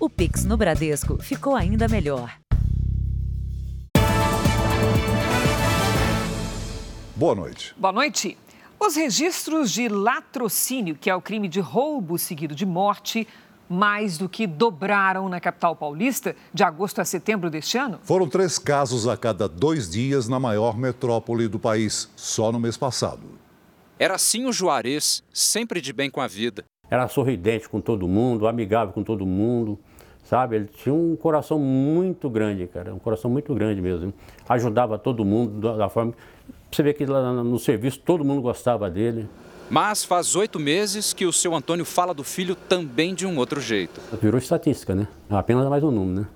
O Pix no Bradesco ficou ainda melhor. Boa noite. Boa noite. Os registros de latrocínio, que é o crime de roubo seguido de morte, mais do que dobraram na capital paulista de agosto a setembro deste ano? Foram três casos a cada dois dias na maior metrópole do país, só no mês passado. Era assim o Juarez, sempre de bem com a vida. Era sorridente com todo mundo, amigável com todo mundo, sabe? Ele tinha um coração muito grande, cara, um coração muito grande mesmo. Ajudava todo mundo da forma você vê que lá no serviço todo mundo gostava dele. Mas faz oito meses que o seu Antônio fala do filho também de um outro jeito. Virou estatística, né? Apenas mais um número, né?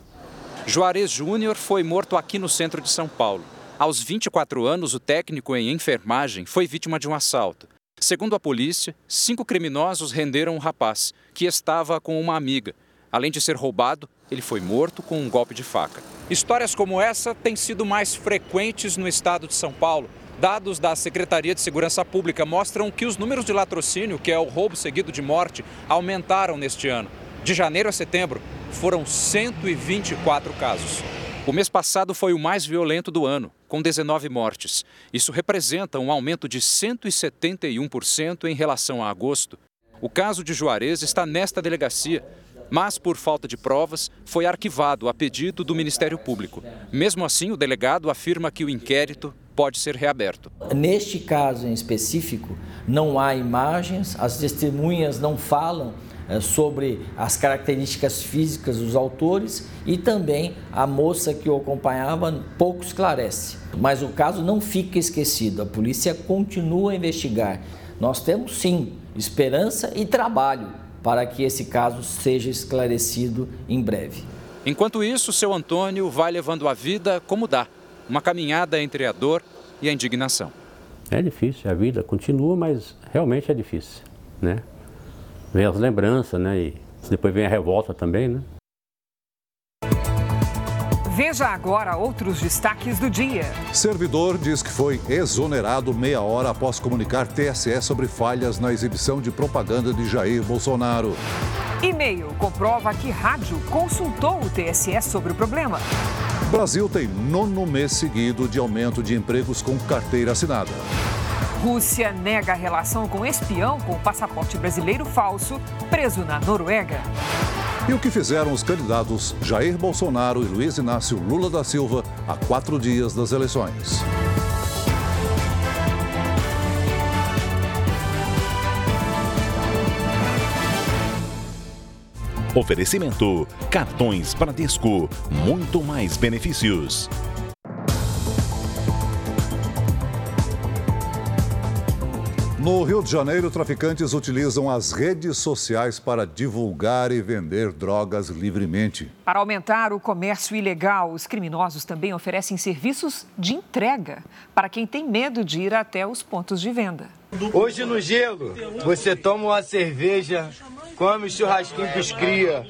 Juarez Júnior foi morto aqui no centro de São Paulo. Aos 24 anos, o técnico em enfermagem foi vítima de um assalto. Segundo a polícia, cinco criminosos renderam o rapaz, que estava com uma amiga. Além de ser roubado, ele foi morto com um golpe de faca. Histórias como essa têm sido mais frequentes no estado de São Paulo. Dados da Secretaria de Segurança Pública mostram que os números de latrocínio, que é o roubo seguido de morte, aumentaram neste ano. De janeiro a setembro, foram 124 casos. O mês passado foi o mais violento do ano, com 19 mortes. Isso representa um aumento de 171% em relação a agosto. O caso de Juarez está nesta delegacia, mas por falta de provas foi arquivado a pedido do Ministério Público. Mesmo assim, o delegado afirma que o inquérito pode ser reaberto. Neste caso em específico, não há imagens, as testemunhas não falam é, sobre as características físicas dos autores e também a moça que o acompanhava pouco esclarece. Mas o caso não fica esquecido, a polícia continua a investigar. Nós temos sim esperança e trabalho para que esse caso seja esclarecido em breve. Enquanto isso, seu Antônio vai levando a vida como dá uma caminhada entre a dor e a indignação. É difícil, a vida continua, mas realmente é difícil, né? Vem as lembranças, né? E depois vem a revolta também, né? Veja agora outros destaques do dia. Servidor diz que foi exonerado meia hora após comunicar TSE sobre falhas na exibição de propaganda de Jair Bolsonaro. E-mail comprova que rádio consultou o TSE sobre o problema. Brasil tem nono mês seguido de aumento de empregos com carteira assinada. Rússia nega a relação com espião com passaporte brasileiro falso preso na Noruega. E o que fizeram os candidatos Jair Bolsonaro e Luiz Inácio Lula da Silva a quatro dias das eleições. Oferecimento: Cartões Bradesco. Muito mais benefícios. No Rio de Janeiro, traficantes utilizam as redes sociais para divulgar e vender drogas livremente. Para aumentar o comércio ilegal, os criminosos também oferecem serviços de entrega para quem tem medo de ir até os pontos de venda. Hoje no gelo, você toma uma cerveja, come churrasquinho com os cria,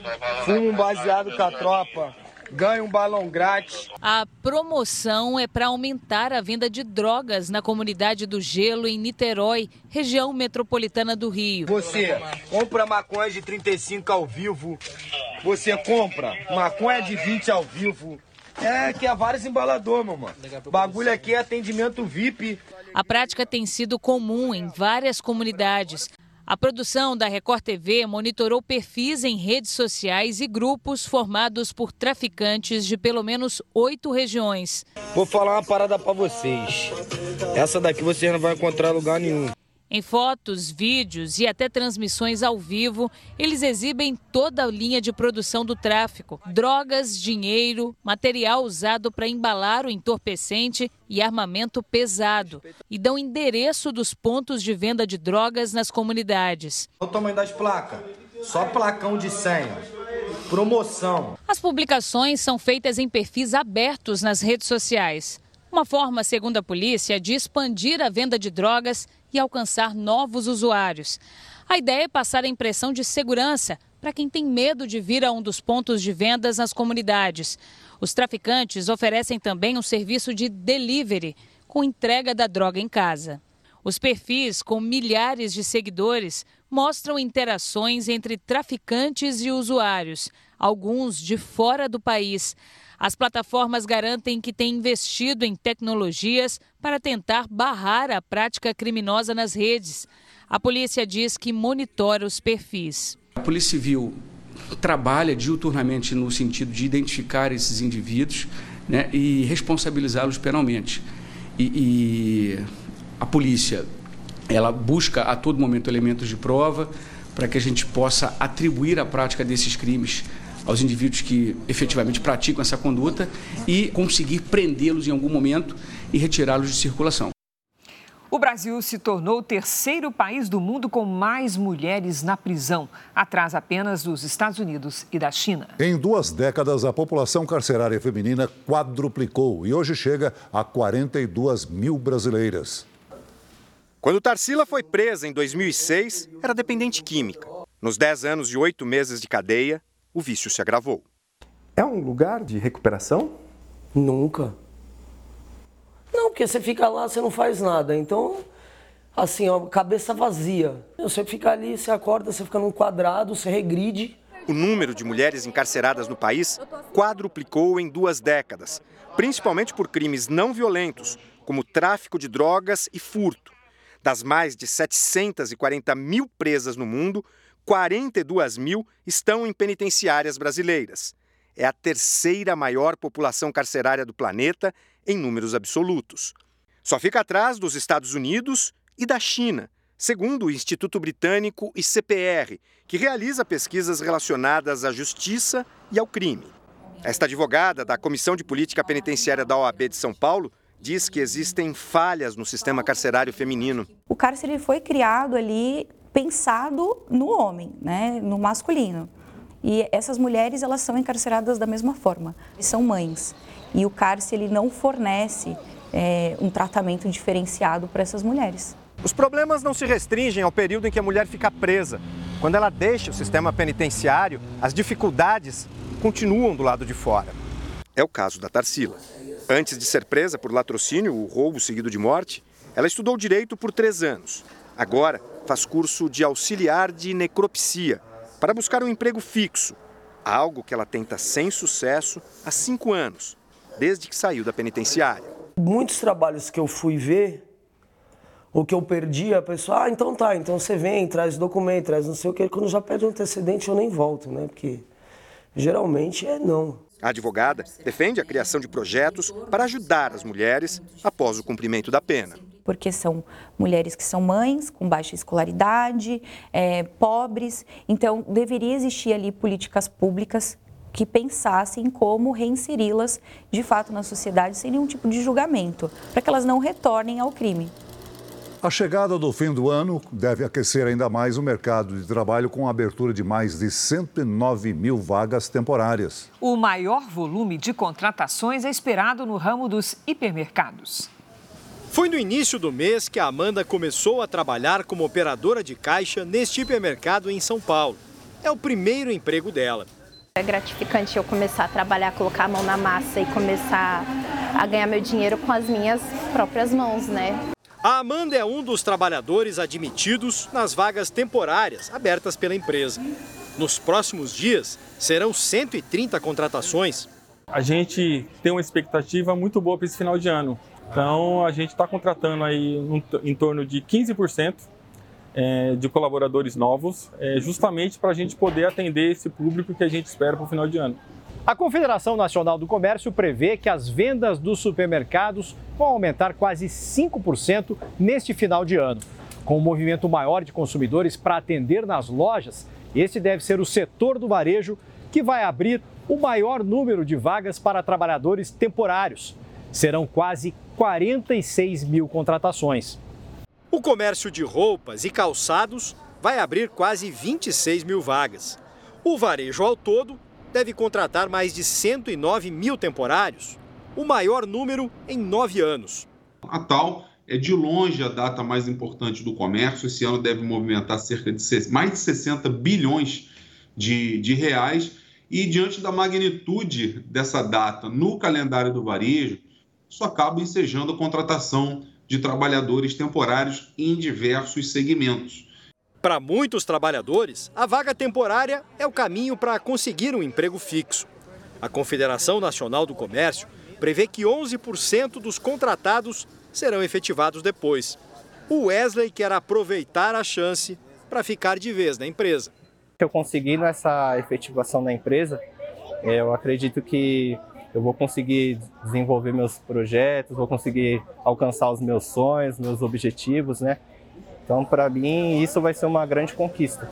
fuma um baseado com a tropa ganha um balão grátis. A promoção é para aumentar a venda de drogas na comunidade do Gelo, em Niterói, região metropolitana do Rio. Você compra maconha de 35 ao vivo, você compra maconha de 20 ao vivo. É que é vários embalador, mamãe. Bagulho aqui é atendimento VIP. A prática tem sido comum em várias comunidades. A produção da Record TV monitorou perfis em redes sociais e grupos formados por traficantes de pelo menos oito regiões. Vou falar uma parada para vocês. Essa daqui vocês não vão encontrar lugar nenhum. Em fotos, vídeos e até transmissões ao vivo, eles exibem toda a linha de produção do tráfico: drogas, dinheiro, material usado para embalar o entorpecente e armamento pesado. E dão endereço dos pontos de venda de drogas nas comunidades. Olha o tamanho das placas: só placão de senha. Promoção. As publicações são feitas em perfis abertos nas redes sociais. Uma forma, segundo a polícia, de expandir a venda de drogas e alcançar novos usuários. A ideia é passar a impressão de segurança para quem tem medo de vir a um dos pontos de vendas nas comunidades. Os traficantes oferecem também um serviço de delivery, com entrega da droga em casa. Os perfis, com milhares de seguidores, mostram interações entre traficantes e usuários, alguns de fora do país. As plataformas garantem que têm investido em tecnologias para tentar barrar a prática criminosa nas redes. A polícia diz que monitora os perfis. A Polícia Civil trabalha diuturnamente no sentido de identificar esses indivíduos né, e responsabilizá-los penalmente. E, e a polícia ela busca a todo momento elementos de prova para que a gente possa atribuir a prática desses crimes aos indivíduos que efetivamente praticam essa conduta e conseguir prendê-los em algum momento e retirá-los de circulação. O Brasil se tornou o terceiro país do mundo com mais mulheres na prisão, atrás apenas dos Estados Unidos e da China. Em duas décadas, a população carcerária feminina quadruplicou e hoje chega a 42 mil brasileiras. Quando Tarsila foi presa em 2006, era dependente química. Nos 10 anos e 8 meses de cadeia, o vício se agravou. É um lugar de recuperação? Nunca. Não, porque você fica lá, você não faz nada. Então, assim, ó, cabeça vazia. Você fica ali, você acorda, você fica num quadrado, você regride. O número de mulheres encarceradas no país quadruplicou em duas décadas, principalmente por crimes não violentos, como tráfico de drogas e furto. Das mais de 740 mil presas no mundo, 42 mil estão em penitenciárias brasileiras. É a terceira maior população carcerária do planeta em números absolutos. Só fica atrás dos Estados Unidos e da China, segundo o Instituto Britânico ICPR, que realiza pesquisas relacionadas à justiça e ao crime. Esta advogada da Comissão de Política Penitenciária da OAB de São Paulo diz que existem falhas no sistema carcerário feminino. O cárcere foi criado ali pensado no homem, né, no masculino. E essas mulheres elas são encarceradas da mesma forma, são mães. E o cárcere ele não fornece é, um tratamento diferenciado para essas mulheres. Os problemas não se restringem ao período em que a mulher fica presa. Quando ela deixa o sistema penitenciário, as dificuldades continuam do lado de fora. É o caso da Tarsila. Antes de ser presa por latrocínio, o roubo seguido de morte, ela estudou direito por três anos. Agora, faz curso de auxiliar de necropsia para buscar um emprego fixo, algo que ela tenta sem sucesso há cinco anos, desde que saiu da penitenciária. Muitos trabalhos que eu fui ver, ou que eu perdi, a pessoa, ah, então tá, então você vem, traz documento, traz não sei o que. Quando já pede um antecedente, eu nem volto, né? Porque geralmente é não. A advogada defende a criação de projetos para ajudar as mulheres após o cumprimento da pena porque são mulheres que são mães, com baixa escolaridade, é, pobres. Então, deveria existir ali políticas públicas que pensassem como reinseri-las de fato na sociedade sem nenhum tipo de julgamento, para que elas não retornem ao crime. A chegada do fim do ano deve aquecer ainda mais o mercado de trabalho com a abertura de mais de 109 mil vagas temporárias. O maior volume de contratações é esperado no ramo dos hipermercados. Foi no início do mês que a Amanda começou a trabalhar como operadora de caixa neste hipermercado em São Paulo. É o primeiro emprego dela. É gratificante eu começar a trabalhar, colocar a mão na massa e começar a ganhar meu dinheiro com as minhas próprias mãos, né? A Amanda é um dos trabalhadores admitidos nas vagas temporárias abertas pela empresa. Nos próximos dias, serão 130 contratações. A gente tem uma expectativa muito boa para esse final de ano. Então, a gente está contratando aí um, em torno de 15% é, de colaboradores novos, é, justamente para a gente poder atender esse público que a gente espera para o final de ano. A Confederação Nacional do Comércio prevê que as vendas dos supermercados vão aumentar quase 5% neste final de ano. Com um movimento maior de consumidores para atender nas lojas, esse deve ser o setor do varejo que vai abrir o maior número de vagas para trabalhadores temporários. Serão quase 46 mil contratações. O comércio de roupas e calçados vai abrir quase 26 mil vagas. O varejo ao todo deve contratar mais de 109 mil temporários, o maior número em nove anos. A tal é de longe a data mais importante do comércio. Esse ano deve movimentar cerca de mais de 60 bilhões de, de reais. E diante da magnitude dessa data no calendário do varejo, isso acaba ensejando a contratação de trabalhadores temporários em diversos segmentos. Para muitos trabalhadores, a vaga temporária é o caminho para conseguir um emprego fixo. A Confederação Nacional do Comércio prevê que 11% dos contratados serão efetivados depois. O Wesley quer aproveitar a chance para ficar de vez na empresa. Eu consegui nessa efetivação da empresa, eu acredito que eu vou conseguir desenvolver meus projetos, vou conseguir alcançar os meus sonhos, meus objetivos, né? Então, para mim, isso vai ser uma grande conquista.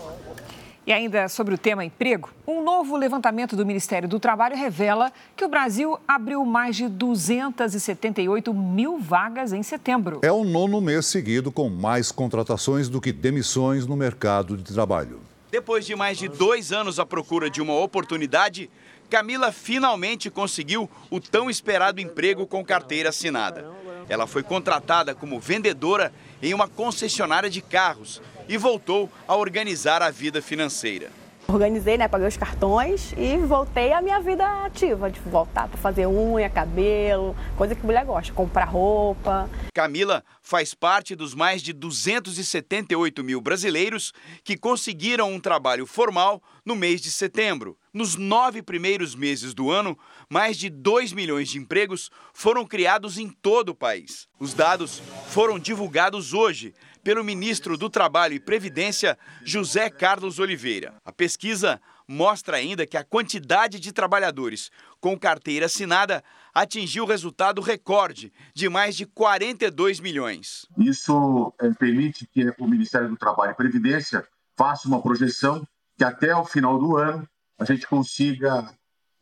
E ainda sobre o tema emprego, um novo levantamento do Ministério do Trabalho revela que o Brasil abriu mais de 278 mil vagas em setembro. É o nono mês seguido com mais contratações do que demissões no mercado de trabalho. Depois de mais de dois anos à procura de uma oportunidade, Camila finalmente conseguiu o tão esperado emprego com carteira assinada. Ela foi contratada como vendedora em uma concessionária de carros e voltou a organizar a vida financeira. Organizei, né, paguei os cartões e voltei à minha vida ativa, de voltar para fazer unha, cabelo, coisa que mulher gosta, comprar roupa. Camila faz parte dos mais de 278 mil brasileiros que conseguiram um trabalho formal no mês de setembro. Nos nove primeiros meses do ano, mais de 2 milhões de empregos foram criados em todo o país. Os dados foram divulgados hoje pelo ministro do Trabalho e Previdência, José Carlos Oliveira. A pesquisa mostra ainda que a quantidade de trabalhadores com carteira assinada atingiu o resultado recorde de mais de 42 milhões. Isso é, permite que o Ministério do Trabalho e Previdência faça uma projeção que até o final do ano a gente consiga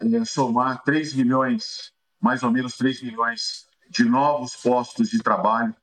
é, somar 3 milhões, mais ou menos 3 milhões de novos postos de trabalho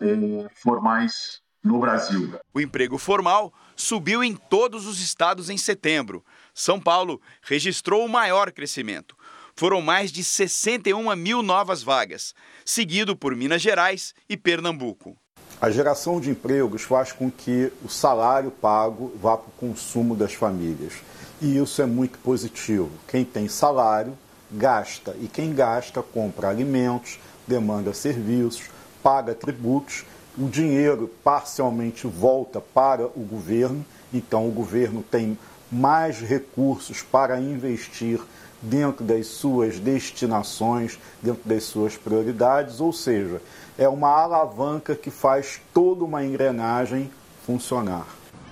é, formais no Brasil. O emprego formal subiu em todos os estados em setembro. São Paulo registrou o maior crescimento. Foram mais de 61 mil novas vagas, seguido por Minas Gerais e Pernambuco. A geração de empregos faz com que o salário pago vá para o consumo das famílias. E isso é muito positivo. Quem tem salário gasta, e quem gasta compra alimentos, demanda serviços, paga tributos, o dinheiro parcialmente volta para o governo, então o governo tem mais recursos para investir dentro das suas destinações, dentro das suas prioridades, ou seja, é uma alavanca que faz toda uma engrenagem funcionar.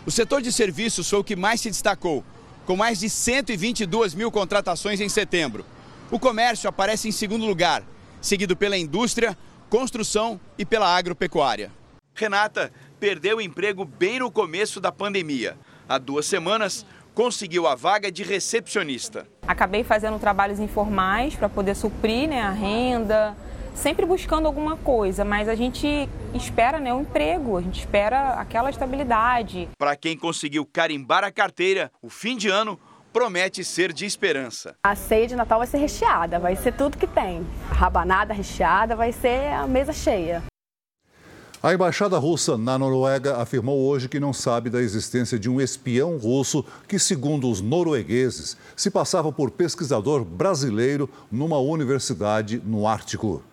O setor de serviços foi o que mais se destacou, com mais de 122 mil contratações em setembro. O comércio aparece em segundo lugar, seguido pela indústria, construção e pela agropecuária. Renata perdeu o emprego bem no começo da pandemia. Há duas semanas, conseguiu a vaga de recepcionista. Acabei fazendo trabalhos informais para poder suprir né, a renda, sempre buscando alguma coisa, mas a gente espera né, um emprego, a gente espera aquela estabilidade. Para quem conseguiu carimbar a carteira, o fim de ano promete ser de esperança. A ceia de Natal vai ser recheada, vai ser tudo que tem. A rabanada recheada vai ser a mesa cheia. A embaixada russa na Noruega afirmou hoje que não sabe da existência de um espião russo que, segundo os noruegueses, se passava por pesquisador brasileiro numa universidade no Ártico.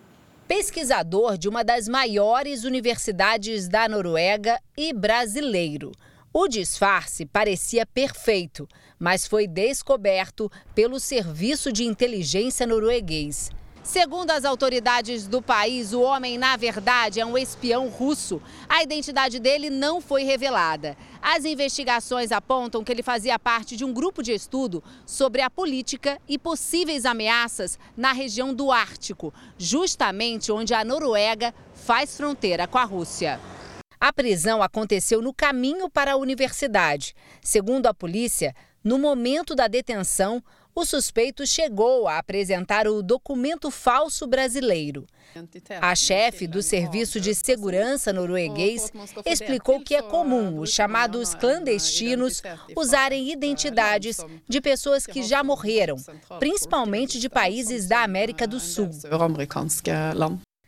Pesquisador de uma das maiores universidades da Noruega e brasileiro. O disfarce parecia perfeito, mas foi descoberto pelo Serviço de Inteligência norueguês. Segundo as autoridades do país, o homem, na verdade, é um espião russo. A identidade dele não foi revelada. As investigações apontam que ele fazia parte de um grupo de estudo sobre a política e possíveis ameaças na região do Ártico, justamente onde a Noruega faz fronteira com a Rússia. A prisão aconteceu no caminho para a universidade. Segundo a polícia, no momento da detenção, o suspeito chegou a apresentar o documento falso brasileiro. A chefe do Serviço de Segurança norueguês explicou que é comum os chamados clandestinos usarem identidades de pessoas que já morreram, principalmente de países da América do Sul.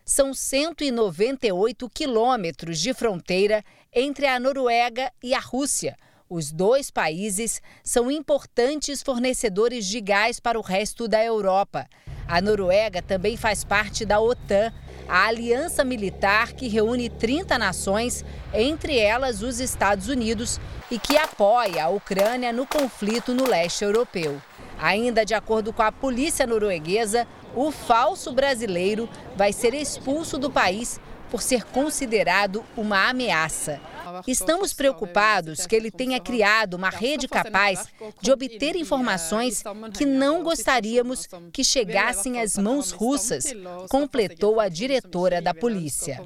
São 198 quilômetros de fronteira entre a Noruega e a Rússia. Os dois países são importantes fornecedores de gás para o resto da Europa. A Noruega também faz parte da OTAN, a aliança militar que reúne 30 nações, entre elas os Estados Unidos, e que apoia a Ucrânia no conflito no leste europeu. Ainda de acordo com a polícia norueguesa, o falso brasileiro vai ser expulso do país por ser considerado uma ameaça. Estamos preocupados que ele tenha criado uma rede capaz de obter informações que não gostaríamos que chegassem às mãos russas, completou a diretora da polícia.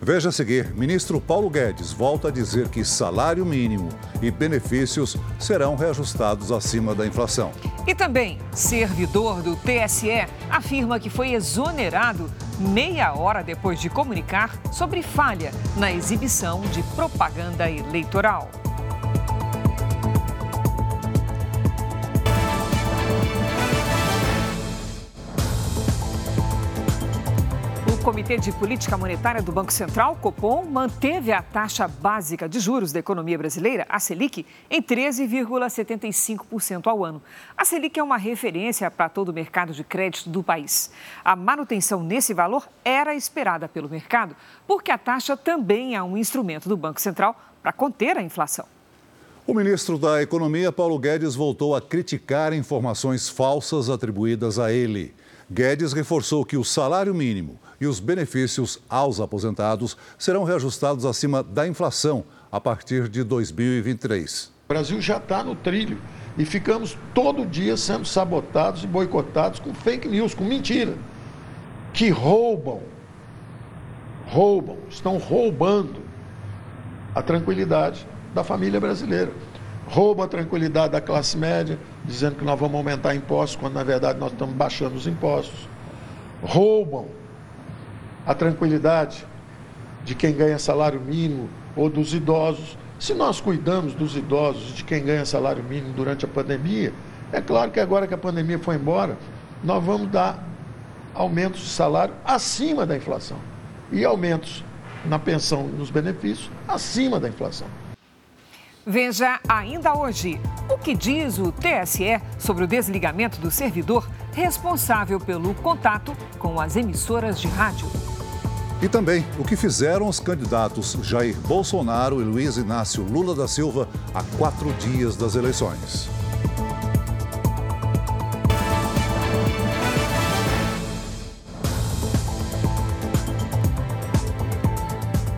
Veja a seguir: ministro Paulo Guedes volta a dizer que salário mínimo e benefícios serão reajustados acima da inflação. E também, servidor do TSE afirma que foi exonerado meia hora depois de comunicar sobre falha na exibição de propaganda eleitoral. Comitê de Política Monetária do Banco Central, Copom, manteve a taxa básica de juros da economia brasileira, a Selic, em 13,75% ao ano. A Selic é uma referência para todo o mercado de crédito do país. A manutenção nesse valor era esperada pelo mercado, porque a taxa também é um instrumento do Banco Central para conter a inflação. O ministro da Economia, Paulo Guedes, voltou a criticar informações falsas atribuídas a ele. Guedes reforçou que o salário mínimo e os benefícios aos aposentados serão reajustados acima da inflação a partir de 2023. O Brasil já está no trilho e ficamos todo dia sendo sabotados e boicotados com fake news, com mentira, que roubam, roubam, estão roubando a tranquilidade da família brasileira. Roubam a tranquilidade da classe média, dizendo que nós vamos aumentar impostos, quando na verdade nós estamos baixando os impostos. Roubam a tranquilidade de quem ganha salário mínimo ou dos idosos. Se nós cuidamos dos idosos, de quem ganha salário mínimo durante a pandemia, é claro que agora que a pandemia foi embora, nós vamos dar aumentos de salário acima da inflação e aumentos na pensão nos benefícios acima da inflação. Veja ainda hoje o que diz o TSE sobre o desligamento do servidor responsável pelo contato com as emissoras de rádio. E também o que fizeram os candidatos Jair Bolsonaro e Luiz Inácio Lula da Silva a quatro dias das eleições.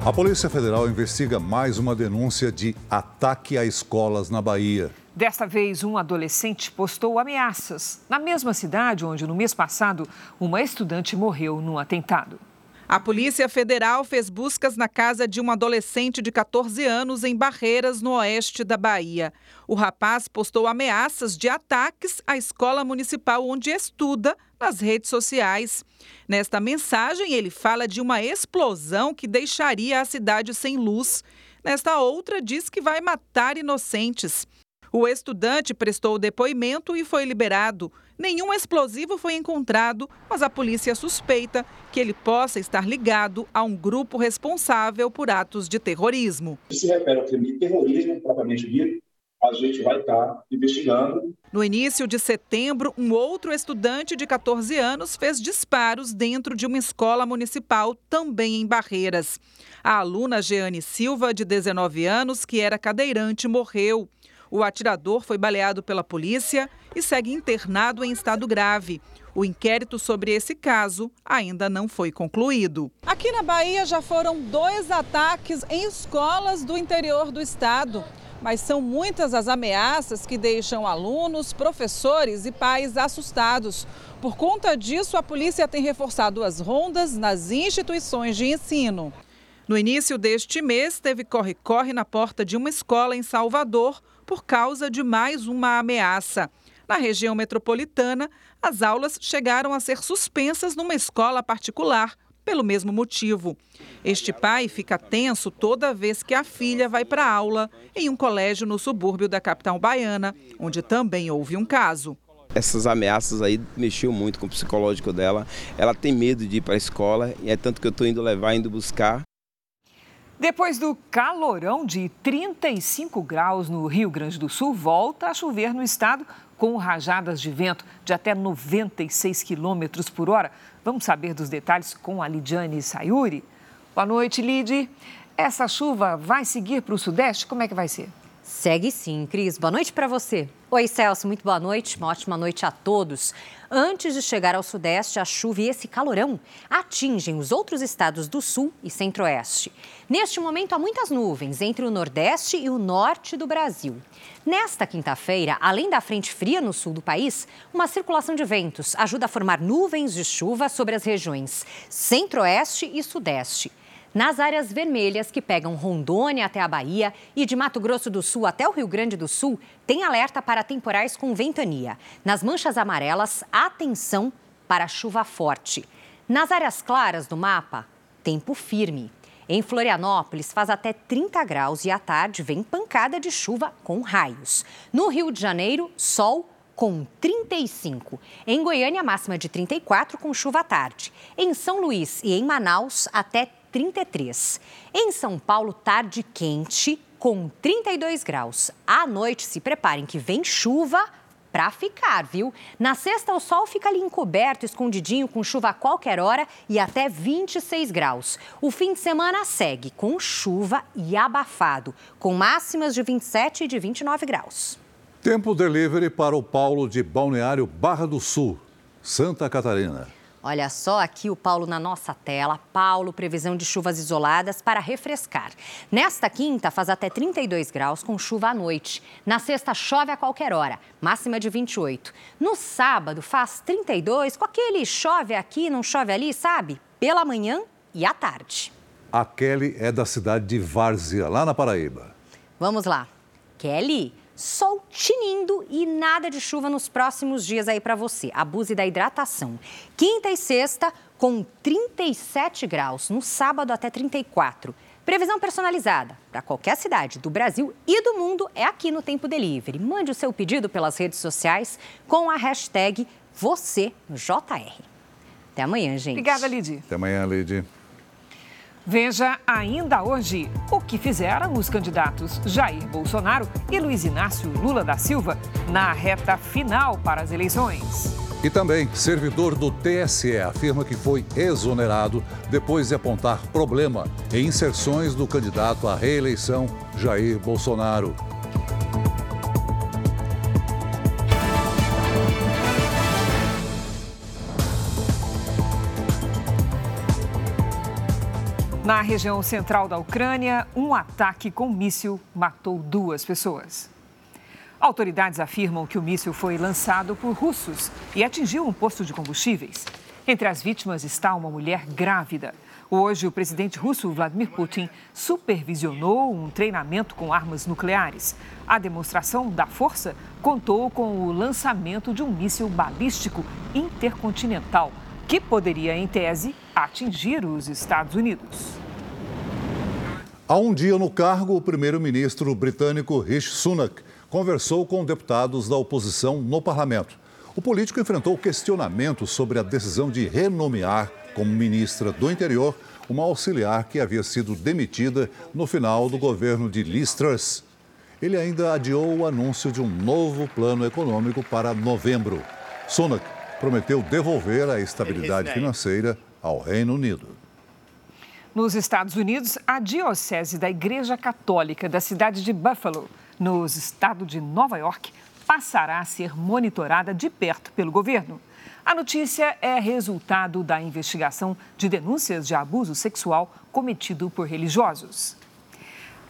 A Polícia Federal investiga mais uma denúncia de ataque a escolas na Bahia. Desta vez, um adolescente postou ameaças na mesma cidade onde, no mês passado, uma estudante morreu num atentado. A Polícia Federal fez buscas na casa de um adolescente de 14 anos em Barreiras, no oeste da Bahia. O rapaz postou ameaças de ataques à escola municipal onde estuda nas redes sociais. Nesta mensagem, ele fala de uma explosão que deixaria a cidade sem luz. Nesta outra, diz que vai matar inocentes. O estudante prestou depoimento e foi liberado. Nenhum explosivo foi encontrado, mas a polícia suspeita que ele possa estar ligado a um grupo responsável por atos de terrorismo. Se refere ao crime de terrorismo, propriamente dito, a gente vai estar investigando. No início de setembro, um outro estudante de 14 anos fez disparos dentro de uma escola municipal, também em Barreiras. A aluna Jeane Silva, de 19 anos, que era cadeirante, morreu. O atirador foi baleado pela polícia e segue internado em estado grave. O inquérito sobre esse caso ainda não foi concluído. Aqui na Bahia já foram dois ataques em escolas do interior do estado. Mas são muitas as ameaças que deixam alunos, professores e pais assustados. Por conta disso, a polícia tem reforçado as rondas nas instituições de ensino. No início deste mês, teve corre-corre na porta de uma escola em Salvador por causa de mais uma ameaça. Na região metropolitana, as aulas chegaram a ser suspensas numa escola particular pelo mesmo motivo. Este pai fica tenso toda vez que a filha vai para aula em um colégio no subúrbio da capital baiana, onde também houve um caso. Essas ameaças aí mexiam muito com o psicológico dela. Ela tem medo de ir para a escola e é tanto que eu estou indo levar, indo buscar. Depois do calorão de 35 graus no Rio Grande do Sul, volta a chover no estado com rajadas de vento de até 96 quilômetros por hora. Vamos saber dos detalhes com a Lidiane Sayuri. Boa noite, Lid. Essa chuva vai seguir para o sudeste? Como é que vai ser? Segue sim, Cris. Boa noite para você. Oi, Celso, muito boa noite. Uma ótima noite a todos. Antes de chegar ao Sudeste, a chuva e esse calorão atingem os outros estados do Sul e Centro-Oeste. Neste momento, há muitas nuvens entre o Nordeste e o Norte do Brasil. Nesta quinta-feira, além da frente fria no sul do país, uma circulação de ventos ajuda a formar nuvens de chuva sobre as regiões Centro-Oeste e Sudeste. Nas áreas vermelhas que pegam Rondônia até a Bahia e de Mato Grosso do Sul até o Rio Grande do Sul, tem alerta para temporais com ventania. Nas manchas amarelas, atenção para chuva forte. Nas áreas claras do mapa, tempo firme. Em Florianópolis, faz até 30 graus e à tarde vem pancada de chuva com raios. No Rio de Janeiro, sol com 35. Em Goiânia, máxima de 34 com chuva à tarde. Em São Luís e em Manaus, até 33. Em São Paulo, tarde quente, com 32 graus. À noite, se preparem que vem chuva para ficar, viu? Na sexta, o sol fica ali encoberto, escondidinho, com chuva a qualquer hora e até 26 graus. O fim de semana segue com chuva e abafado, com máximas de 27 e de 29 graus. Tempo delivery para o Paulo de Balneário Barra do Sul, Santa Catarina. Olha só aqui o Paulo na nossa tela. Paulo, previsão de chuvas isoladas para refrescar. Nesta quinta, faz até 32 graus com chuva à noite. Na sexta, chove a qualquer hora, máxima de 28. No sábado, faz 32, com aquele chove aqui, não chove ali, sabe? Pela manhã e à tarde. A Kelly é da cidade de Várzea, lá na Paraíba. Vamos lá. Kelly, sol tinindo e nada de chuva nos próximos dias aí para você. Abuse da hidratação. Quinta e sexta com 37 graus, no sábado até 34. Previsão personalizada para qualquer cidade do Brasil e do mundo é aqui no Tempo Delivery. Mande o seu pedido pelas redes sociais com a hashtag #VocêJR. Até amanhã, gente. Obrigada, Lidy. Até amanhã, Lidy. Veja ainda hoje o que fizeram os candidatos Jair Bolsonaro e Luiz Inácio Lula da Silva na reta final para as eleições. E também, servidor do TSE afirma que foi exonerado depois de apontar problema em inserções do candidato à reeleição Jair Bolsonaro. Na região central da Ucrânia, um ataque com míssil matou duas pessoas. Autoridades afirmam que o míssil foi lançado por russos e atingiu um posto de combustíveis. Entre as vítimas está uma mulher grávida. Hoje, o presidente russo Vladimir Putin supervisionou um treinamento com armas nucleares. A demonstração da força contou com o lançamento de um míssil balístico intercontinental que poderia, em tese, atingir os Estados Unidos. Há um dia no cargo, o primeiro-ministro britânico Rishi Sunak conversou com deputados da oposição no parlamento. O político enfrentou questionamentos sobre a decisão de renomear como ministra do Interior uma auxiliar que havia sido demitida no final do governo de Liz Truss. Ele ainda adiou o anúncio de um novo plano econômico para novembro. Sunak prometeu devolver a estabilidade financeira ao Reino Unido. Nos Estados Unidos, a Diocese da Igreja Católica da cidade de Buffalo, no estado de Nova York, passará a ser monitorada de perto pelo governo. A notícia é resultado da investigação de denúncias de abuso sexual cometido por religiosos.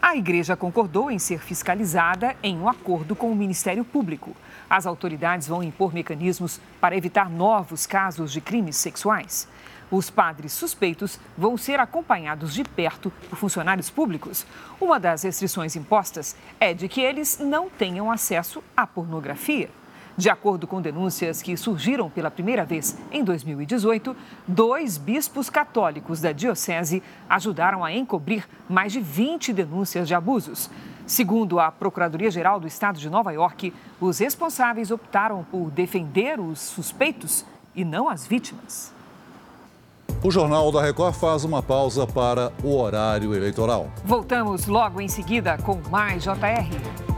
A igreja concordou em ser fiscalizada em um acordo com o Ministério Público. As autoridades vão impor mecanismos para evitar novos casos de crimes sexuais. Os padres suspeitos vão ser acompanhados de perto por funcionários públicos. Uma das restrições impostas é de que eles não tenham acesso à pornografia. De acordo com denúncias que surgiram pela primeira vez em 2018, dois bispos católicos da Diocese ajudaram a encobrir mais de 20 denúncias de abusos. Segundo a Procuradoria-Geral do Estado de Nova York, os responsáveis optaram por defender os suspeitos e não as vítimas. O Jornal da Record faz uma pausa para o horário eleitoral. Voltamos logo em seguida com mais JR.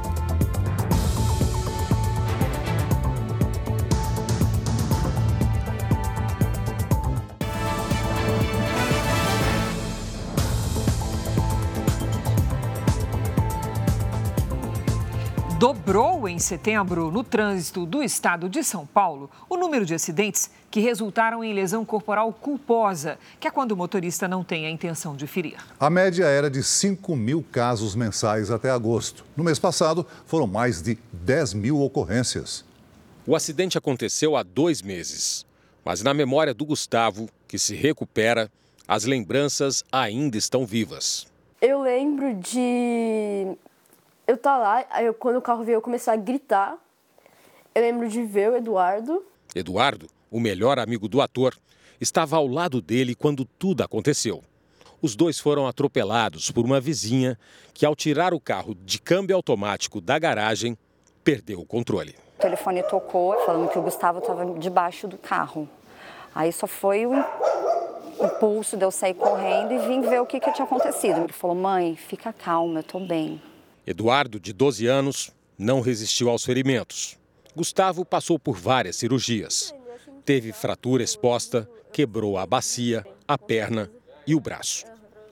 setembro, no trânsito do estado de São Paulo, o número de acidentes que resultaram em lesão corporal culposa, que é quando o motorista não tem a intenção de ferir. A média era de 5 mil casos mensais até agosto. No mês passado, foram mais de 10 mil ocorrências. O acidente aconteceu há dois meses. Mas na memória do Gustavo, que se recupera, as lembranças ainda estão vivas. Eu lembro de eu tá lá, aí eu, quando o carro veio eu começar a gritar. Eu lembro de ver o Eduardo. Eduardo, o melhor amigo do ator, estava ao lado dele quando tudo aconteceu. Os dois foram atropelados por uma vizinha que, ao tirar o carro de câmbio automático da garagem, perdeu o controle. O telefone tocou falando que o Gustavo estava debaixo do carro. Aí só foi o impulso de eu sair correndo e vim ver o que, que tinha acontecido. Ele falou: mãe, fica calma, eu tô bem. Eduardo, de 12 anos, não resistiu aos ferimentos. Gustavo passou por várias cirurgias. Teve fratura exposta, quebrou a bacia, a perna e o braço.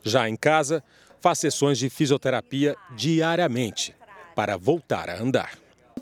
Já em casa, faz sessões de fisioterapia diariamente para voltar a andar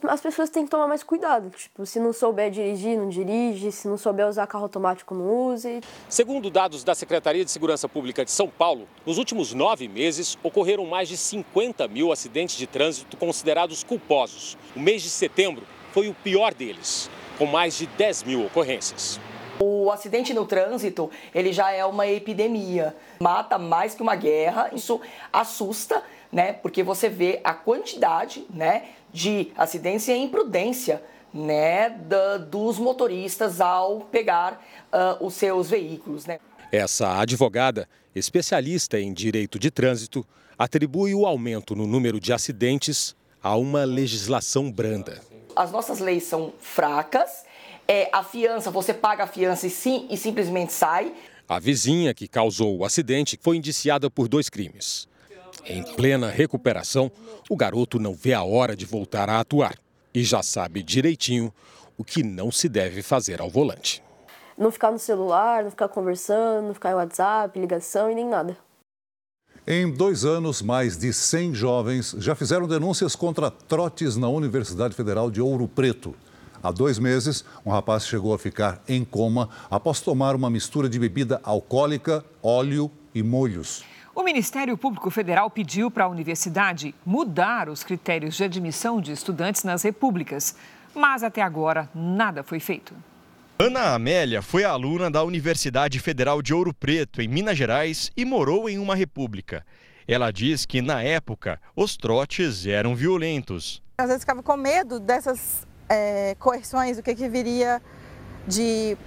as pessoas têm que tomar mais cuidado. Tipo, se não souber dirigir, não dirige. Se não souber usar carro automático, não use. Segundo dados da Secretaria de Segurança Pública de São Paulo, nos últimos nove meses ocorreram mais de 50 mil acidentes de trânsito considerados culposos. O mês de setembro foi o pior deles, com mais de 10 mil ocorrências. O acidente no trânsito, ele já é uma epidemia. Mata mais que uma guerra. Isso assusta, né? Porque você vê a quantidade, né, de acidência e imprudência né, da, dos motoristas ao pegar uh, os seus veículos. Né? Essa advogada, especialista em direito de trânsito, atribui o aumento no número de acidentes a uma legislação branda. As nossas leis são fracas, é, a fiança, você paga a fiança e, sim, e simplesmente sai. A vizinha que causou o acidente foi indiciada por dois crimes em plena recuperação, o garoto não vê a hora de voltar a atuar e já sabe direitinho o que não se deve fazer ao volante. Não ficar no celular, não ficar conversando, não ficar em WhatsApp, ligação e nem nada. Em dois anos, mais de 100 jovens já fizeram denúncias contra trotes na Universidade Federal de Ouro Preto. Há dois meses, um rapaz chegou a ficar em coma após tomar uma mistura de bebida alcoólica, óleo e molhos. O Ministério Público Federal pediu para a universidade mudar os critérios de admissão de estudantes nas repúblicas, mas até agora nada foi feito. Ana Amélia foi aluna da Universidade Federal de Ouro Preto, em Minas Gerais, e morou em uma república. Ela diz que, na época, os trotes eram violentos. Às vezes ficava com medo dessas é, coerções, o que, que viria de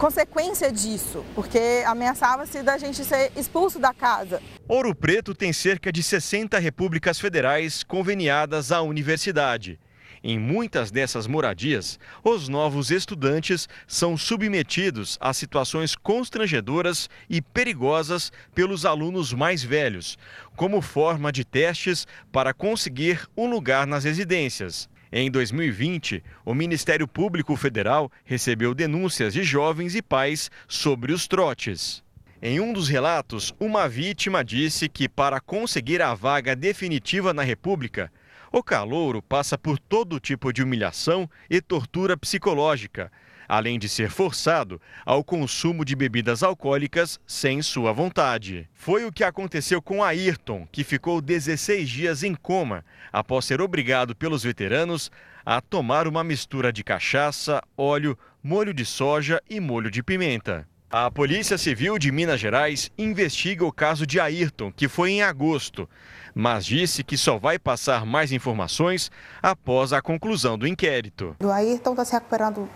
consequência disso, porque ameaçava-se da gente ser expulso da casa. Ouro Preto tem cerca de 60 repúblicas federais conveniadas à universidade. Em muitas dessas moradias, os novos estudantes são submetidos a situações constrangedoras e perigosas pelos alunos mais velhos, como forma de testes para conseguir um lugar nas residências. Em 2020, o Ministério Público Federal recebeu denúncias de jovens e pais sobre os trotes. Em um dos relatos, uma vítima disse que, para conseguir a vaga definitiva na República, o calouro passa por todo tipo de humilhação e tortura psicológica, além de ser forçado ao consumo de bebidas alcoólicas sem sua vontade. Foi o que aconteceu com Ayrton, que ficou 16 dias em coma após ser obrigado pelos veteranos a tomar uma mistura de cachaça, óleo, molho de soja e molho de pimenta. A Polícia Civil de Minas Gerais investiga o caso de Ayrton, que foi em agosto, mas disse que só vai passar mais informações após a conclusão do inquérito. O Ayrton está se recuperando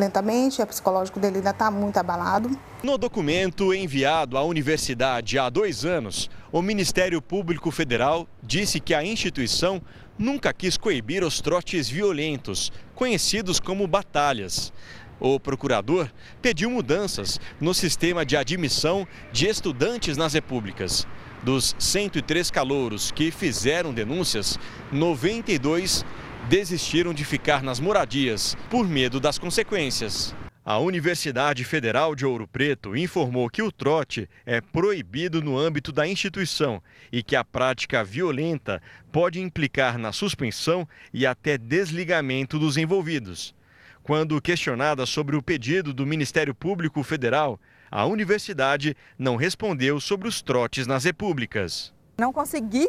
lentamente, o psicológico dele ainda está muito abalado. No documento enviado à universidade há dois anos, o Ministério Público Federal disse que a instituição nunca quis coibir os trotes violentos, conhecidos como batalhas. O procurador pediu mudanças no sistema de admissão de estudantes nas repúblicas. Dos 103 calouros que fizeram denúncias, 92 desistiram de ficar nas moradias por medo das consequências. A Universidade Federal de Ouro Preto informou que o trote é proibido no âmbito da instituição e que a prática violenta pode implicar na suspensão e até desligamento dos envolvidos. Quando questionada sobre o pedido do Ministério Público Federal, a universidade não respondeu sobre os trotes nas repúblicas. Não consegui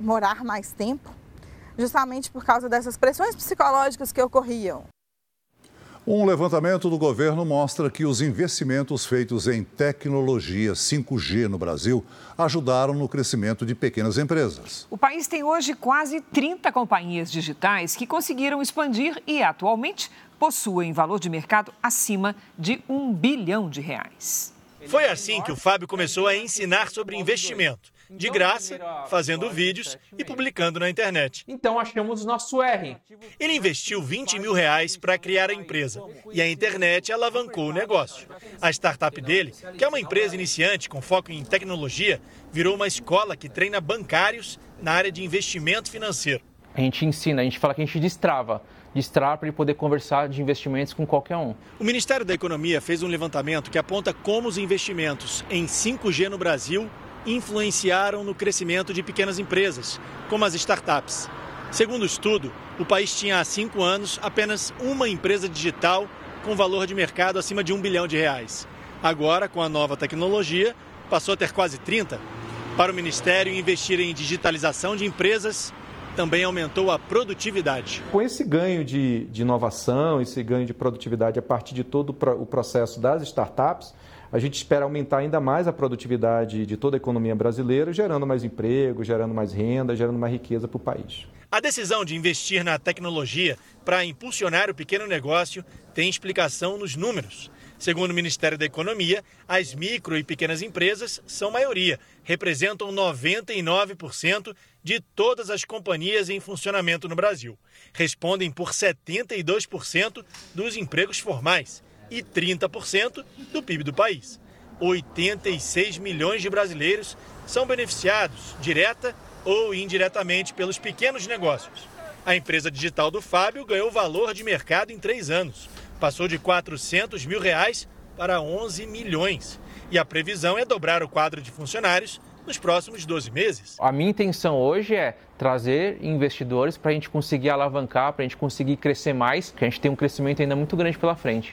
morar mais tempo, justamente por causa dessas pressões psicológicas que ocorriam. Um levantamento do governo mostra que os investimentos feitos em tecnologia 5G no Brasil ajudaram no crescimento de pequenas empresas. O país tem hoje quase 30 companhias digitais que conseguiram expandir e, atualmente, possuem valor de mercado acima de um bilhão de reais. Foi assim que o Fábio começou a ensinar sobre investimento de graça, fazendo vídeos e publicando na internet. Então achamos nosso R. Ele investiu 20 mil reais para criar a empresa e a internet alavancou o negócio. A startup dele, que é uma empresa iniciante com foco em tecnologia, virou uma escola que treina bancários na área de investimento financeiro. A gente ensina, a gente fala que a gente destrava destrava para ele poder conversar de investimentos com qualquer um. O Ministério da Economia fez um levantamento que aponta como os investimentos em 5G no Brasil influenciaram no crescimento de pequenas empresas, como as startups. Segundo o estudo, o país tinha há cinco anos apenas uma empresa digital com valor de mercado acima de um bilhão de reais. Agora, com a nova tecnologia, passou a ter quase 30. Para o Ministério, investir em digitalização de empresas também aumentou a produtividade. Com esse ganho de, de inovação, esse ganho de produtividade a partir de todo o processo das startups, a gente espera aumentar ainda mais a produtividade de toda a economia brasileira, gerando mais emprego, gerando mais renda, gerando mais riqueza para o país. A decisão de investir na tecnologia para impulsionar o pequeno negócio tem explicação nos números. Segundo o Ministério da Economia, as micro e pequenas empresas são maioria, representam 99% de todas as companhias em funcionamento no Brasil. Respondem por 72% dos empregos formais e 30% do PIB do país. 86 milhões de brasileiros são beneficiados, direta ou indiretamente, pelos pequenos negócios. A empresa digital do Fábio ganhou valor de mercado em três anos. Passou de 400 mil reais para 11 milhões. E a previsão é dobrar o quadro de funcionários nos próximos 12 meses. A minha intenção hoje é trazer investidores para a gente conseguir alavancar, para a gente conseguir crescer mais, porque a gente tem um crescimento ainda muito grande pela frente.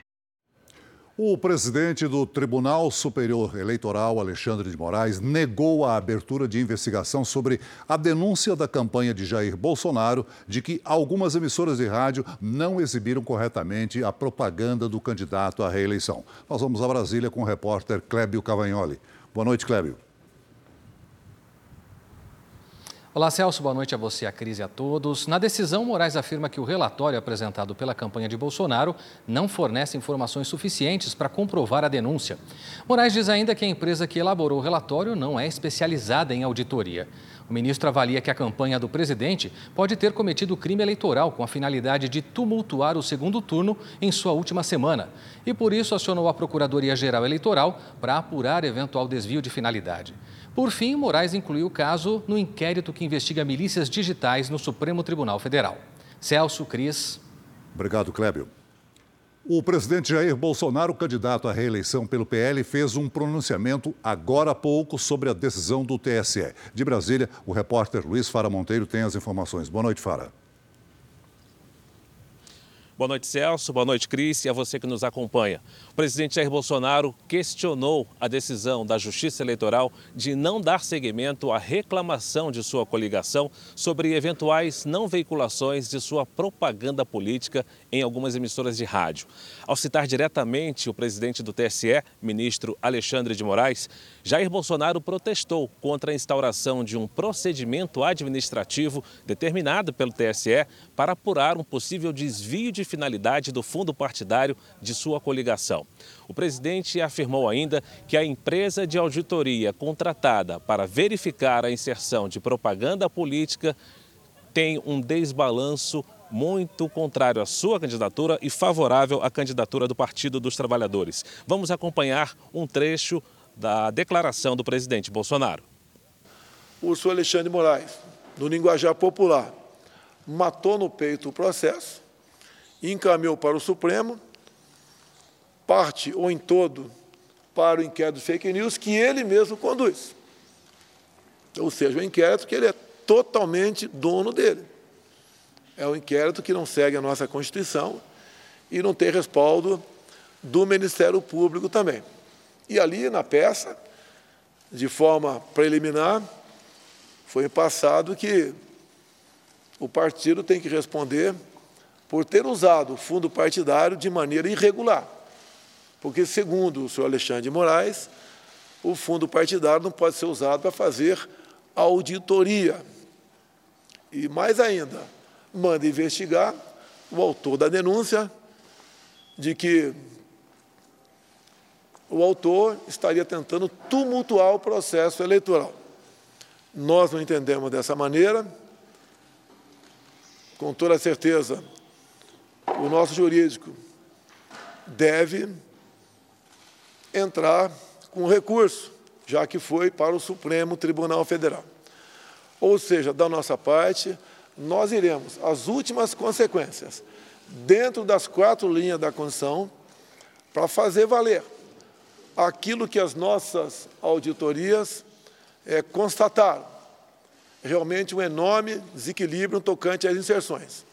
O presidente do Tribunal Superior Eleitoral, Alexandre de Moraes, negou a abertura de investigação sobre a denúncia da campanha de Jair Bolsonaro de que algumas emissoras de rádio não exibiram corretamente a propaganda do candidato à reeleição. Nós vamos a Brasília com o repórter Clébio Cavagnoli. Boa noite, Clébio. Olá, Celso. Boa noite a você, a Cris e a todos. Na decisão, Moraes afirma que o relatório apresentado pela campanha de Bolsonaro não fornece informações suficientes para comprovar a denúncia. Moraes diz ainda que a empresa que elaborou o relatório não é especializada em auditoria. O ministro avalia que a campanha do presidente pode ter cometido crime eleitoral com a finalidade de tumultuar o segundo turno em sua última semana e, por isso, acionou a Procuradoria-Geral Eleitoral para apurar eventual desvio de finalidade. Por fim, Moraes incluiu o caso no inquérito que investiga milícias digitais no Supremo Tribunal Federal. Celso, Cris. Obrigado, Clébio. O presidente Jair Bolsonaro, candidato à reeleição pelo PL, fez um pronunciamento agora há pouco sobre a decisão do TSE. De Brasília, o repórter Luiz Fara Monteiro tem as informações. Boa noite, Fara. Boa noite, Celso. Boa noite, Cris, e a você que nos acompanha. O presidente Jair Bolsonaro questionou a decisão da Justiça Eleitoral de não dar seguimento à reclamação de sua coligação sobre eventuais não veiculações de sua propaganda política em algumas emissoras de rádio. Ao citar diretamente o presidente do TSE, ministro Alexandre de Moraes, Jair Bolsonaro protestou contra a instauração de um procedimento administrativo determinado pelo TSE para apurar um possível desvio de finalidade do fundo partidário de sua coligação. O presidente afirmou ainda que a empresa de auditoria contratada para verificar a inserção de propaganda política tem um desbalanço muito contrário à sua candidatura e favorável à candidatura do Partido dos Trabalhadores. Vamos acompanhar um trecho da declaração do presidente Bolsonaro. O senhor Alexandre Moraes, no linguajar popular, matou no peito o processo, encaminhou para o Supremo, parte ou em todo para o inquérito de fake news que ele mesmo conduz. Ou seja, o inquérito que ele é totalmente dono dele. É um inquérito que não segue a nossa Constituição e não tem respaldo do Ministério Público também. E ali na peça, de forma preliminar, foi passado que o partido tem que responder por ter usado o fundo partidário de maneira irregular. Porque, segundo o senhor Alexandre de Moraes, o fundo partidário não pode ser usado para fazer auditoria. E mais ainda, manda investigar o autor da denúncia de que o autor estaria tentando tumultuar o processo eleitoral. Nós não entendemos dessa maneira. Com toda certeza, o nosso jurídico deve entrar com recurso, já que foi para o Supremo Tribunal Federal. Ou seja, da nossa parte, nós iremos às últimas consequências, dentro das quatro linhas da Constituição, para fazer valer aquilo que as nossas auditorias é, constataram. Realmente um enorme desequilíbrio tocante às inserções.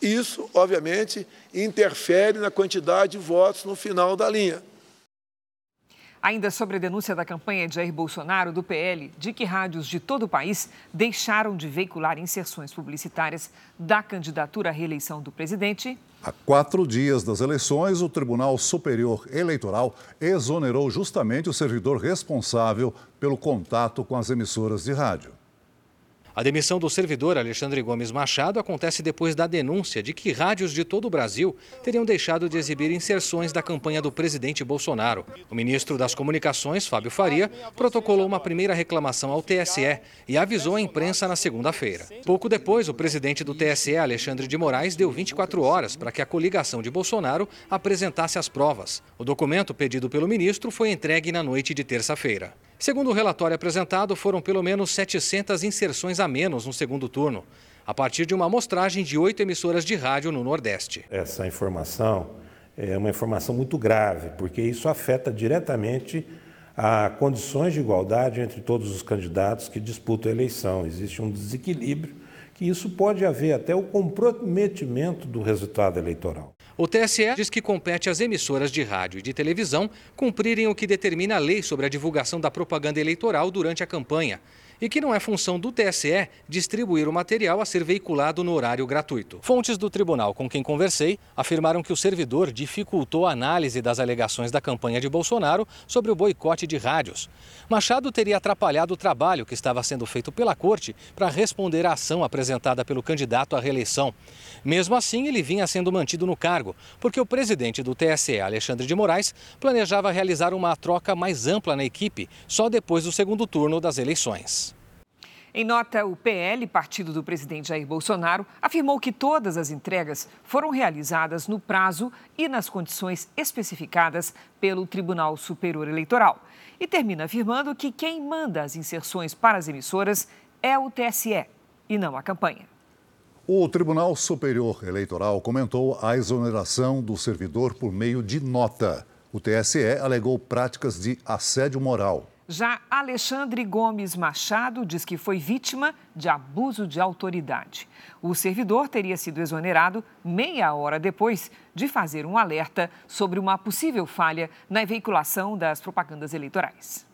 Isso, obviamente, interfere na quantidade de votos no final da linha. Ainda sobre a denúncia da campanha de Jair Bolsonaro, do PL, de que rádios de todo o país deixaram de veicular inserções publicitárias da candidatura à reeleição do presidente. Há quatro dias das eleições, o Tribunal Superior Eleitoral exonerou justamente o servidor responsável pelo contato com as emissoras de rádio. A demissão do servidor Alexandre Gomes Machado acontece depois da denúncia de que rádios de todo o Brasil teriam deixado de exibir inserções da campanha do presidente Bolsonaro. O ministro das Comunicações, Fábio Faria, protocolou uma primeira reclamação ao TSE e avisou a imprensa na segunda-feira. Pouco depois, o presidente do TSE, Alexandre de Moraes, deu 24 horas para que a coligação de Bolsonaro apresentasse as provas. O documento pedido pelo ministro foi entregue na noite de terça-feira. Segundo o relatório apresentado, foram pelo menos 700 inserções a menos no segundo turno, a partir de uma amostragem de oito emissoras de rádio no Nordeste. Essa informação é uma informação muito grave, porque isso afeta diretamente a condições de igualdade entre todos os candidatos que disputam a eleição. Existe um desequilíbrio que isso pode haver até o comprometimento do resultado eleitoral. O TSE diz que compete às emissoras de rádio e de televisão cumprirem o que determina a lei sobre a divulgação da propaganda eleitoral durante a campanha e que não é função do TSE distribuir o material a ser veiculado no horário gratuito. Fontes do tribunal com quem conversei afirmaram que o servidor dificultou a análise das alegações da campanha de Bolsonaro sobre o boicote de rádios. Machado teria atrapalhado o trabalho que estava sendo feito pela corte para responder à ação apresentada pelo candidato à reeleição. Mesmo assim, ele vinha sendo mantido no cargo, porque o presidente do TSE, Alexandre de Moraes, planejava realizar uma troca mais ampla na equipe só depois do segundo turno das eleições. Em nota, o PL, partido do presidente Jair Bolsonaro, afirmou que todas as entregas foram realizadas no prazo e nas condições especificadas pelo Tribunal Superior Eleitoral. E termina afirmando que quem manda as inserções para as emissoras é o TSE e não a campanha. O Tribunal Superior Eleitoral comentou a exoneração do servidor por meio de nota. O TSE alegou práticas de assédio moral. Já Alexandre Gomes Machado diz que foi vítima de abuso de autoridade. O servidor teria sido exonerado meia hora depois de fazer um alerta sobre uma possível falha na veiculação das propagandas eleitorais.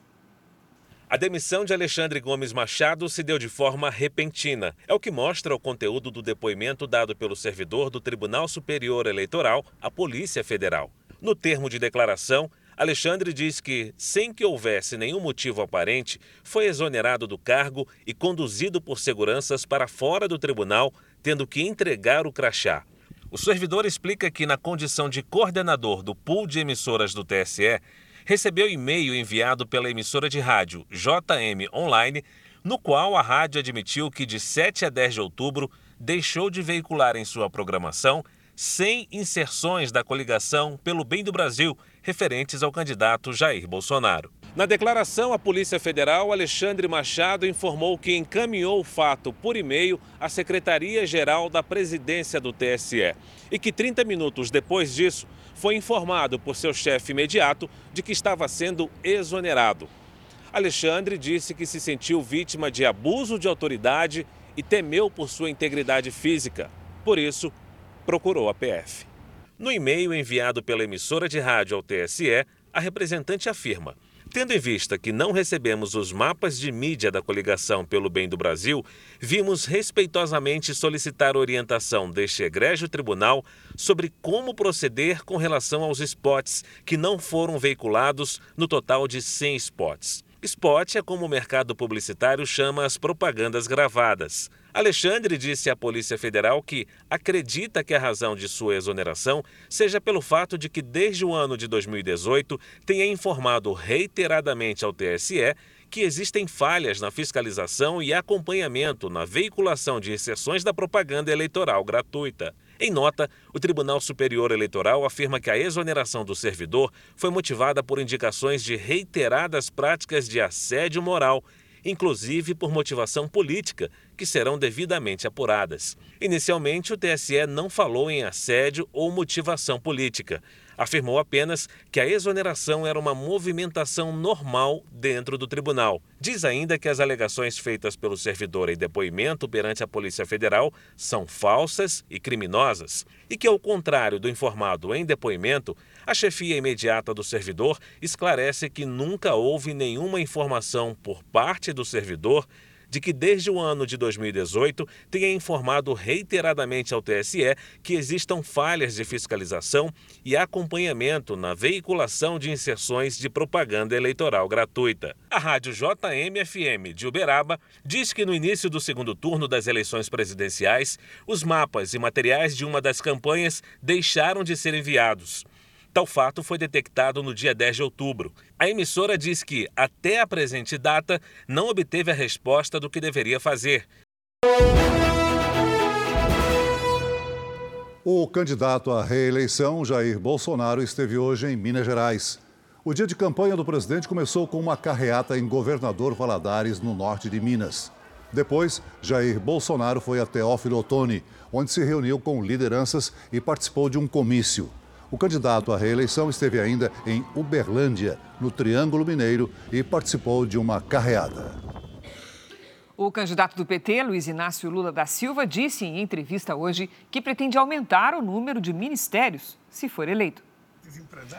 A demissão de Alexandre Gomes Machado se deu de forma repentina. É o que mostra o conteúdo do depoimento dado pelo servidor do Tribunal Superior Eleitoral à Polícia Federal. No termo de declaração, Alexandre diz que, sem que houvesse nenhum motivo aparente, foi exonerado do cargo e conduzido por seguranças para fora do tribunal, tendo que entregar o crachá. O servidor explica que, na condição de coordenador do pool de emissoras do TSE, recebeu e-mail enviado pela emissora de rádio JM Online, no qual a rádio admitiu que de 7 a 10 de outubro deixou de veicular em sua programação 100 inserções da coligação pelo bem do Brasil referentes ao candidato Jair Bolsonaro. Na declaração à Polícia Federal, Alexandre Machado informou que encaminhou o fato por e-mail à Secretaria-Geral da Presidência do TSE e que 30 minutos depois disso foi informado por seu chefe imediato de que estava sendo exonerado. Alexandre disse que se sentiu vítima de abuso de autoridade e temeu por sua integridade física. Por isso, procurou a PF. No e-mail enviado pela emissora de rádio ao TSE, a representante afirma: Tendo em vista que não recebemos os mapas de mídia da coligação pelo bem do Brasil, vimos respeitosamente solicitar orientação deste egrégio tribunal sobre como proceder com relação aos spots que não foram veiculados no total de 100 spots. Spot é como o mercado publicitário chama as propagandas gravadas. Alexandre disse à Polícia Federal que acredita que a razão de sua exoneração seja pelo fato de que, desde o ano de 2018, tenha informado reiteradamente ao TSE que existem falhas na fiscalização e acompanhamento na veiculação de inserções da propaganda eleitoral gratuita. Em nota, o Tribunal Superior Eleitoral afirma que a exoneração do servidor foi motivada por indicações de reiteradas práticas de assédio moral inclusive por motivação política, que serão devidamente apuradas. Inicialmente, o TSE não falou em assédio ou motivação política. Afirmou apenas que a exoneração era uma movimentação normal dentro do tribunal. Diz ainda que as alegações feitas pelo servidor em depoimento perante a Polícia Federal são falsas e criminosas e que, ao contrário do informado em depoimento, a chefia imediata do servidor esclarece que nunca houve nenhuma informação por parte do servidor de que desde o ano de 2018 tenha informado reiteradamente ao TSE que existam falhas de fiscalização e acompanhamento na veiculação de inserções de propaganda eleitoral gratuita. A rádio JM-FM de Uberaba diz que no início do segundo turno das eleições presidenciais, os mapas e materiais de uma das campanhas deixaram de ser enviados. Tal fato foi detectado no dia 10 de outubro. A emissora diz que, até a presente data, não obteve a resposta do que deveria fazer. O candidato à reeleição, Jair Bolsonaro, esteve hoje em Minas Gerais. O dia de campanha do presidente começou com uma carreata em Governador Valadares, no norte de Minas. Depois, Jair Bolsonaro foi até Teófilo Otoni, onde se reuniu com lideranças e participou de um comício. O candidato à reeleição esteve ainda em Uberlândia, no Triângulo Mineiro, e participou de uma carreada. O candidato do PT, Luiz Inácio Lula da Silva, disse em entrevista hoje que pretende aumentar o número de ministérios se for eleito.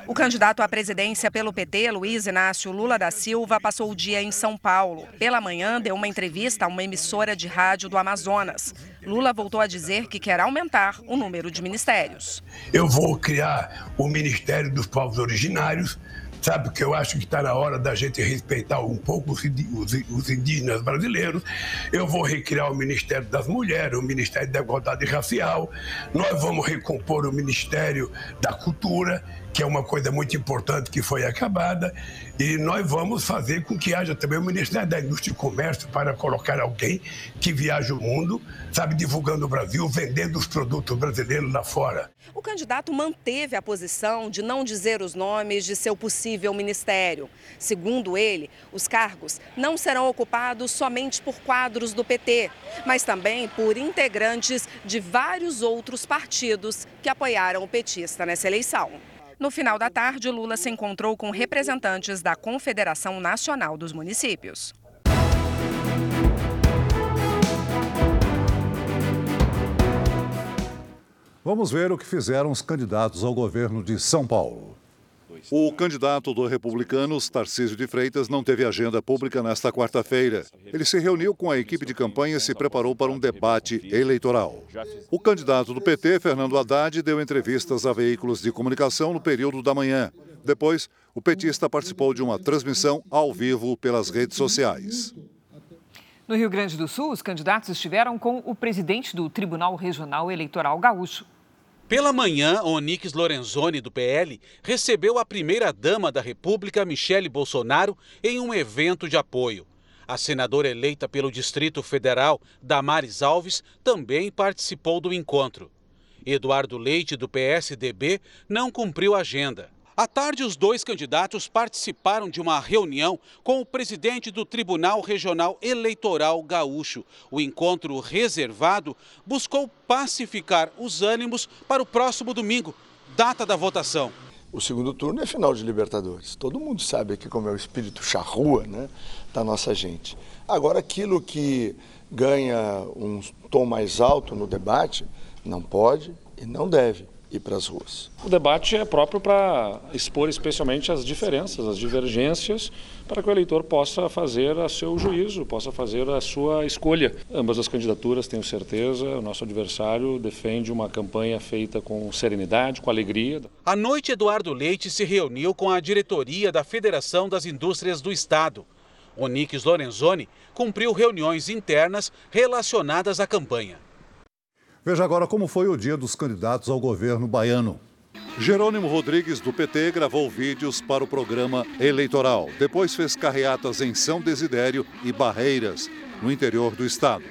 O candidato à presidência pelo PT, Luiz Inácio Lula da Silva, passou o dia em São Paulo. Pela manhã, deu uma entrevista a uma emissora de rádio do Amazonas. Lula voltou a dizer que quer aumentar o número de ministérios. Eu vou criar o Ministério dos Povos Originários, sabe? Que eu acho que está na hora da gente respeitar um pouco os indígenas brasileiros. Eu vou recriar o Ministério das Mulheres, o Ministério da Igualdade Racial. Nós vamos recompor o Ministério da Cultura que é uma coisa muito importante que foi acabada, e nós vamos fazer com que haja também o Ministério da Indústria e Comércio para colocar alguém que viaje o mundo, sabe, divulgando o Brasil, vendendo os produtos brasileiros lá fora. O candidato manteve a posição de não dizer os nomes de seu possível ministério. Segundo ele, os cargos não serão ocupados somente por quadros do PT, mas também por integrantes de vários outros partidos que apoiaram o petista nessa eleição. No final da tarde, Lula se encontrou com representantes da Confederação Nacional dos Municípios. Vamos ver o que fizeram os candidatos ao governo de São Paulo. O candidato do Republicanos, Tarcísio de Freitas, não teve agenda pública nesta quarta-feira. Ele se reuniu com a equipe de campanha e se preparou para um debate eleitoral. O candidato do PT, Fernando Haddad, deu entrevistas a veículos de comunicação no período da manhã. Depois, o petista participou de uma transmissão ao vivo pelas redes sociais. No Rio Grande do Sul, os candidatos estiveram com o presidente do Tribunal Regional Eleitoral Gaúcho, pela manhã, Onix Lorenzoni, do PL, recebeu a primeira-dama da República, Michele Bolsonaro, em um evento de apoio. A senadora eleita pelo Distrito Federal, Damares Alves, também participou do encontro. Eduardo Leite, do PSDB, não cumpriu a agenda. À tarde, os dois candidatos participaram de uma reunião com o presidente do Tribunal Regional Eleitoral Gaúcho. O encontro reservado buscou pacificar os ânimos para o próximo domingo, data da votação. O segundo turno é final de Libertadores. Todo mundo sabe aqui como é o espírito charrua né, da nossa gente. Agora, aquilo que ganha um tom mais alto no debate não pode e não deve ir para as ruas. O debate é próprio para expor especialmente as diferenças, as divergências, para que o eleitor possa fazer a seu juízo, possa fazer a sua escolha. Ambas as candidaturas, tenho certeza, o nosso adversário defende uma campanha feita com serenidade, com alegria. À noite, Eduardo Leite se reuniu com a diretoria da Federação das Indústrias do Estado. Onix Lorenzoni cumpriu reuniões internas relacionadas à campanha. Veja agora como foi o dia dos candidatos ao governo baiano. Jerônimo Rodrigues, do PT, gravou vídeos para o programa eleitoral. Depois fez carreatas em São Desidério e Barreiras, no interior do estado.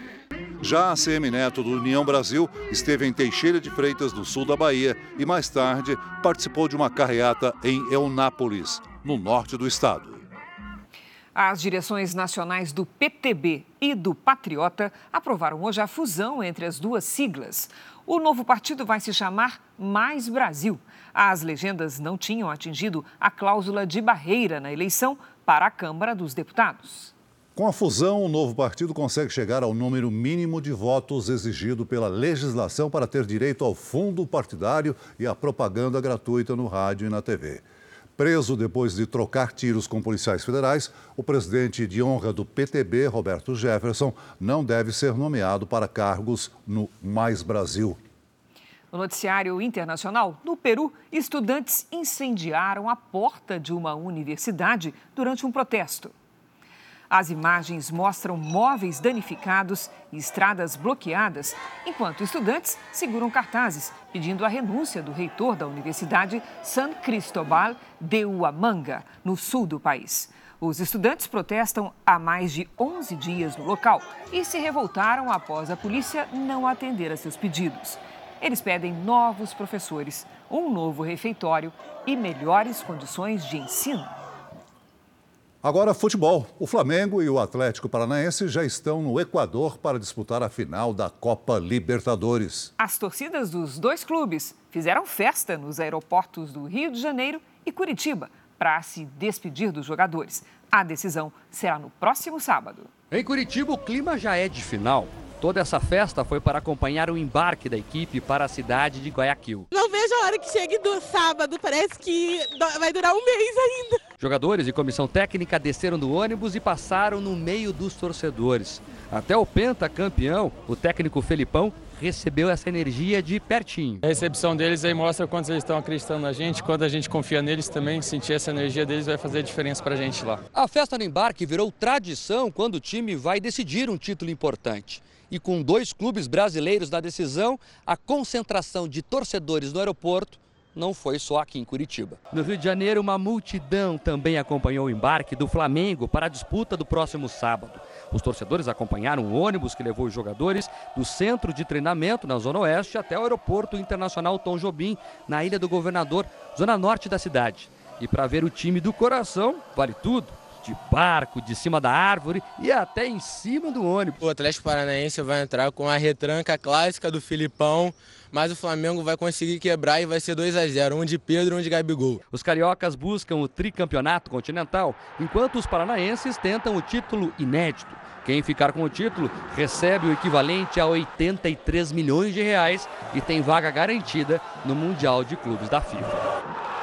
Já a CM Neto, do União Brasil, esteve em Teixeira de Freitas, no sul da Bahia, e mais tarde participou de uma carreata em Eunápolis, no norte do estado. As direções nacionais do PTB e do Patriota aprovaram hoje a fusão entre as duas siglas. O novo partido vai se chamar Mais Brasil. As legendas não tinham atingido a cláusula de barreira na eleição para a Câmara dos Deputados. Com a fusão, o novo partido consegue chegar ao número mínimo de votos exigido pela legislação para ter direito ao fundo partidário e à propaganda gratuita no rádio e na TV. Preso depois de trocar tiros com policiais federais, o presidente de honra do PTB, Roberto Jefferson, não deve ser nomeado para cargos no Mais Brasil. No noticiário internacional, no Peru, estudantes incendiaram a porta de uma universidade durante um protesto. As imagens mostram móveis danificados e estradas bloqueadas, enquanto estudantes seguram cartazes pedindo a renúncia do reitor da Universidade San Cristóbal de Huamanga, no sul do país. Os estudantes protestam há mais de 11 dias no local e se revoltaram após a polícia não atender a seus pedidos. Eles pedem novos professores, um novo refeitório e melhores condições de ensino. Agora, futebol. O Flamengo e o Atlético Paranaense já estão no Equador para disputar a final da Copa Libertadores. As torcidas dos dois clubes fizeram festa nos aeroportos do Rio de Janeiro e Curitiba para se despedir dos jogadores. A decisão será no próximo sábado. Em Curitiba, o clima já é de final. Toda essa festa foi para acompanhar o embarque da equipe para a cidade de Guayaquil. Não vejo a hora que chegue do sábado, parece que vai durar um mês ainda. Jogadores e comissão técnica desceram do ônibus e passaram no meio dos torcedores. Até o pentacampeão, o técnico Felipão, recebeu essa energia de pertinho. A recepção deles aí mostra quanto eles estão acreditando na gente, quando a gente confia neles também, sentir essa energia deles vai fazer a diferença para a gente lá. A festa no embarque virou tradição quando o time vai decidir um título importante. E com dois clubes brasileiros na decisão, a concentração de torcedores no aeroporto não foi só aqui em Curitiba. No Rio de Janeiro, uma multidão também acompanhou o embarque do Flamengo para a disputa do próximo sábado. Os torcedores acompanharam o ônibus que levou os jogadores do centro de treinamento na Zona Oeste até o Aeroporto Internacional Tom Jobim, na Ilha do Governador, zona norte da cidade. E para ver o time do coração, vale tudo de barco, de cima da árvore e até em cima do ônibus. O Atlético Paranaense vai entrar com a retranca clássica do Filipão, mas o Flamengo vai conseguir quebrar e vai ser 2 a 0 um de Pedro e um de Gabigol. Os cariocas buscam o tricampeonato continental, enquanto os paranaenses tentam o título inédito. Quem ficar com o título recebe o equivalente a 83 milhões de reais e tem vaga garantida no Mundial de Clubes da FIFA.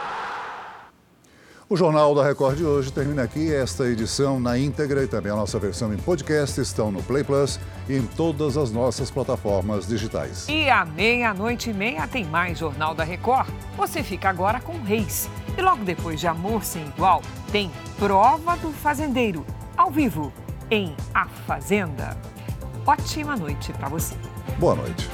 O Jornal da Record de hoje termina aqui. Esta edição na íntegra e também a nossa versão em podcast estão no Play Plus e em todas as nossas plataformas digitais. E à meia-noite e meia tem mais Jornal da Record. Você fica agora com Reis. E logo depois de Amor Sem Igual, tem Prova do Fazendeiro, ao vivo, em A Fazenda. Ótima noite para você. Boa noite.